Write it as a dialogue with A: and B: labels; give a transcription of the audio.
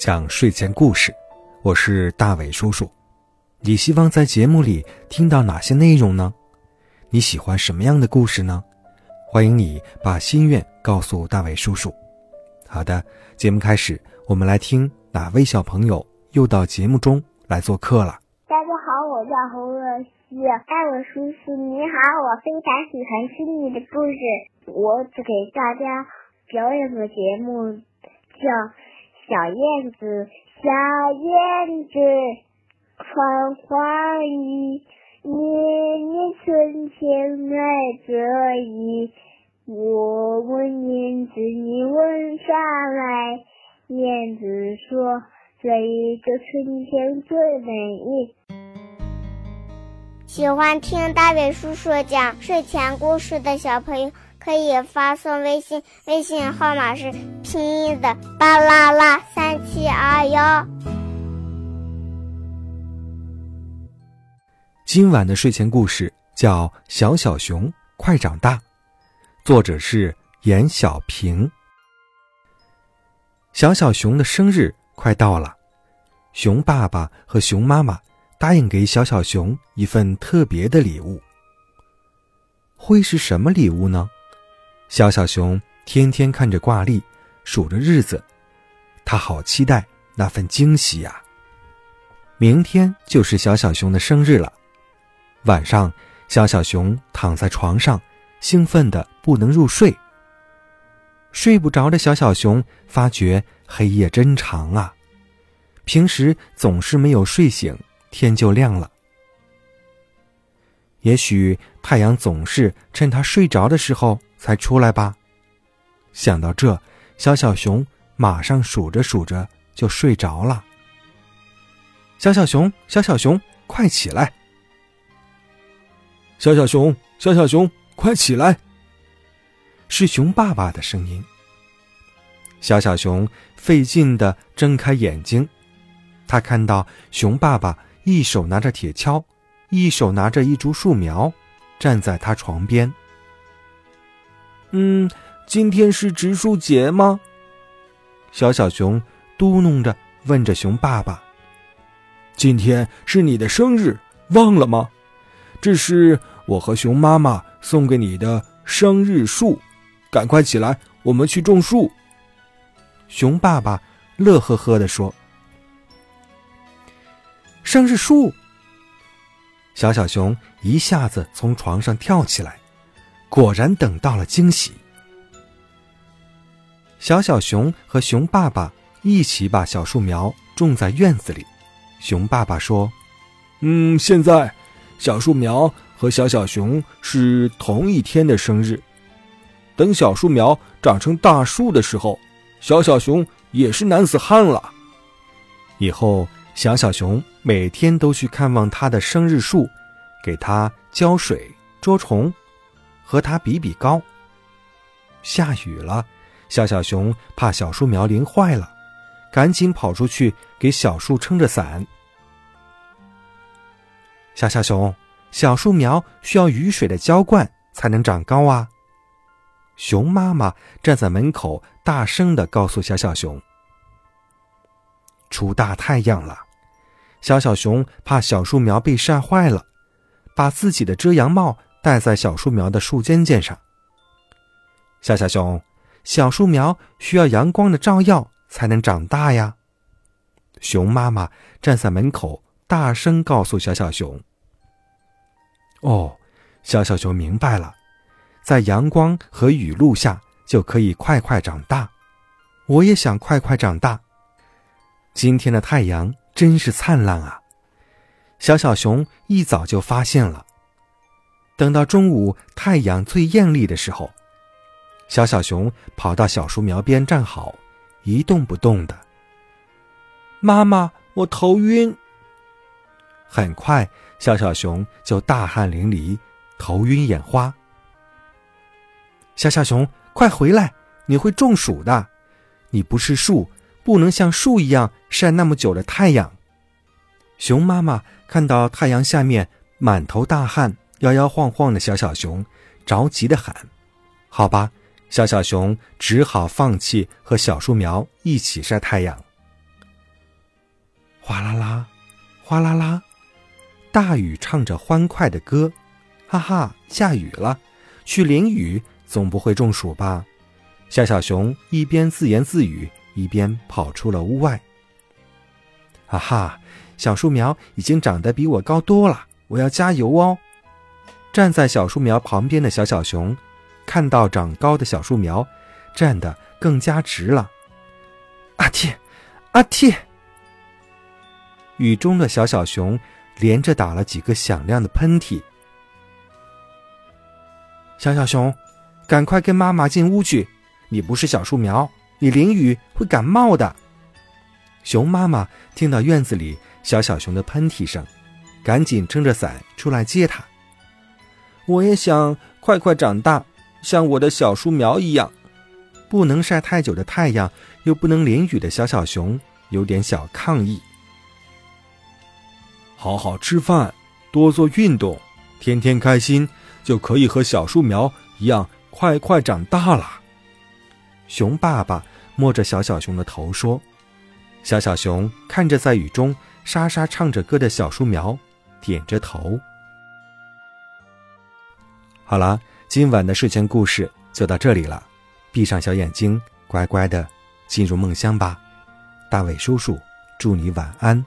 A: 讲睡前故事，我是大伟叔叔。你希望在节目里听到哪些内容呢？你喜欢什么样的故事呢？欢迎你把心愿告诉大伟叔叔。好的，节目开始，我们来听哪位小朋友又到节目中来做客了。
B: 大家好，我叫洪若曦，大伟叔叔你好，我非常喜欢听你的故事，我只给大家。表演的节目叫《小燕子》，小燕子穿花衣，年年春天来这里。我问燕子，你问啥来？燕子说：这一个春天最美丽。
C: 喜欢听大伟叔叔讲睡前故事的小朋友。可以发送微信，微信号码是拼音的巴啦啦三七二幺。
A: 今晚的睡前故事叫《小小熊快长大》，作者是严小平。小小熊的生日快到了，熊爸爸和熊妈妈答应给小小熊一份特别的礼物。会是什么礼物呢？小小熊天天看着挂历，数着日子，他好期待那份惊喜呀！明天就是小小熊的生日了。晚上，小小熊躺在床上，兴奋的不能入睡。睡不着的小小熊发觉黑夜真长啊，平时总是没有睡醒，天就亮了。也许太阳总是趁他睡着的时候。才出来吧。想到这，小小熊马上数着数着就睡着了。小小熊，小小熊，快起来！
D: 小小熊，小小熊，快起来！
A: 是熊爸爸的声音。小小熊费劲的睁开眼睛，他看到熊爸爸一手拿着铁锹，一手拿着一株树苗，站在他床边。
D: 嗯，今天是植树节吗？
A: 小小熊嘟哝着问着熊爸爸：“
D: 今天是你的生日，忘了吗？这是我和熊妈妈送给你的生日树，赶快起来，我们去种树。”
A: 熊爸爸乐呵呵的说：“生日树！”小小熊一下子从床上跳起来。果然等到了惊喜。小小熊和熊爸爸一起把小树苗种在院子里。熊爸爸说：“
D: 嗯，现在小树苗和小小熊是同一天的生日。等小树苗长成大树的时候，小小熊也是男子汉了。
A: 以后小小熊每天都去看望他的生日树，给他浇水、捉虫。”和它比比高。下雨了，小小熊怕小树苗淋坏了，赶紧跑出去给小树撑着伞。小小熊，小树苗需要雨水的浇灌才能长高啊！熊妈妈站在门口，大声的告诉小小熊：“出大太阳了，小小熊怕小树苗被晒坏了，把自己的遮阳帽。”戴在小树苗的树尖尖上。小小熊，小树苗需要阳光的照耀才能长大呀。熊妈妈站在门口，大声告诉小小熊：“哦，小小熊明白了，在阳光和雨露下就可以快快长大。我也想快快长大。今天的太阳真是灿烂啊！小小熊一早就发现了。”等到中午太阳最艳丽的时候，小小熊跑到小树苗边站好，一动不动的。
D: 妈妈，我头晕。
A: 很快，小小熊就大汗淋漓，头晕眼花。小小熊，快回来！你会中暑的。你不是树，不能像树一样晒那么久的太阳。熊妈妈看到太阳下面满头大汗、摇摇晃晃的小小熊，着急的喊：“好吧！”小小熊只好放弃和小树苗一起晒太阳。哗啦啦，哗啦啦。大雨唱着欢快的歌，哈哈，下雨了，去淋雨总不会中暑吧？小小熊一边自言自语，一边跑出了屋外。哈哈，小树苗已经长得比我高多了，我要加油哦！站在小树苗旁边的小小熊，看到长高的小树苗，站得更加直了。阿嚏，阿嚏！雨中的小小熊。连着打了几个响亮的喷嚏。小小熊，赶快跟妈妈进屋去！你不是小树苗，你淋雨会感冒的。熊妈妈听到院子里小小熊的喷嚏声，赶紧撑着伞出来接它。
D: 我也想快快长大，像我的小树苗一样。
A: 不能晒太久的太阳，又不能淋雨的小小熊有点小抗议。
D: 好好吃饭，多做运动，天天开心，就可以和小树苗一样快快长大了。
A: 熊爸爸摸着小小熊的头说：“小小熊看着在雨中沙沙唱着歌的小树苗，点着头。”好了，今晚的睡前故事就到这里了，闭上小眼睛，乖乖的进入梦乡吧。大伟叔叔祝你晚安。